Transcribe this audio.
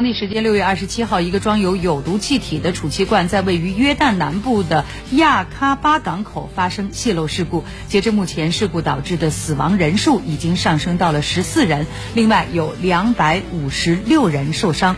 当地时间六月二十七号一个装有有毒气体的储气罐在位于约旦南部的亚喀巴港口发生泄漏事故。截至目前事故导致的死亡人数已经上升到了十四人另外有两百五十六人受伤。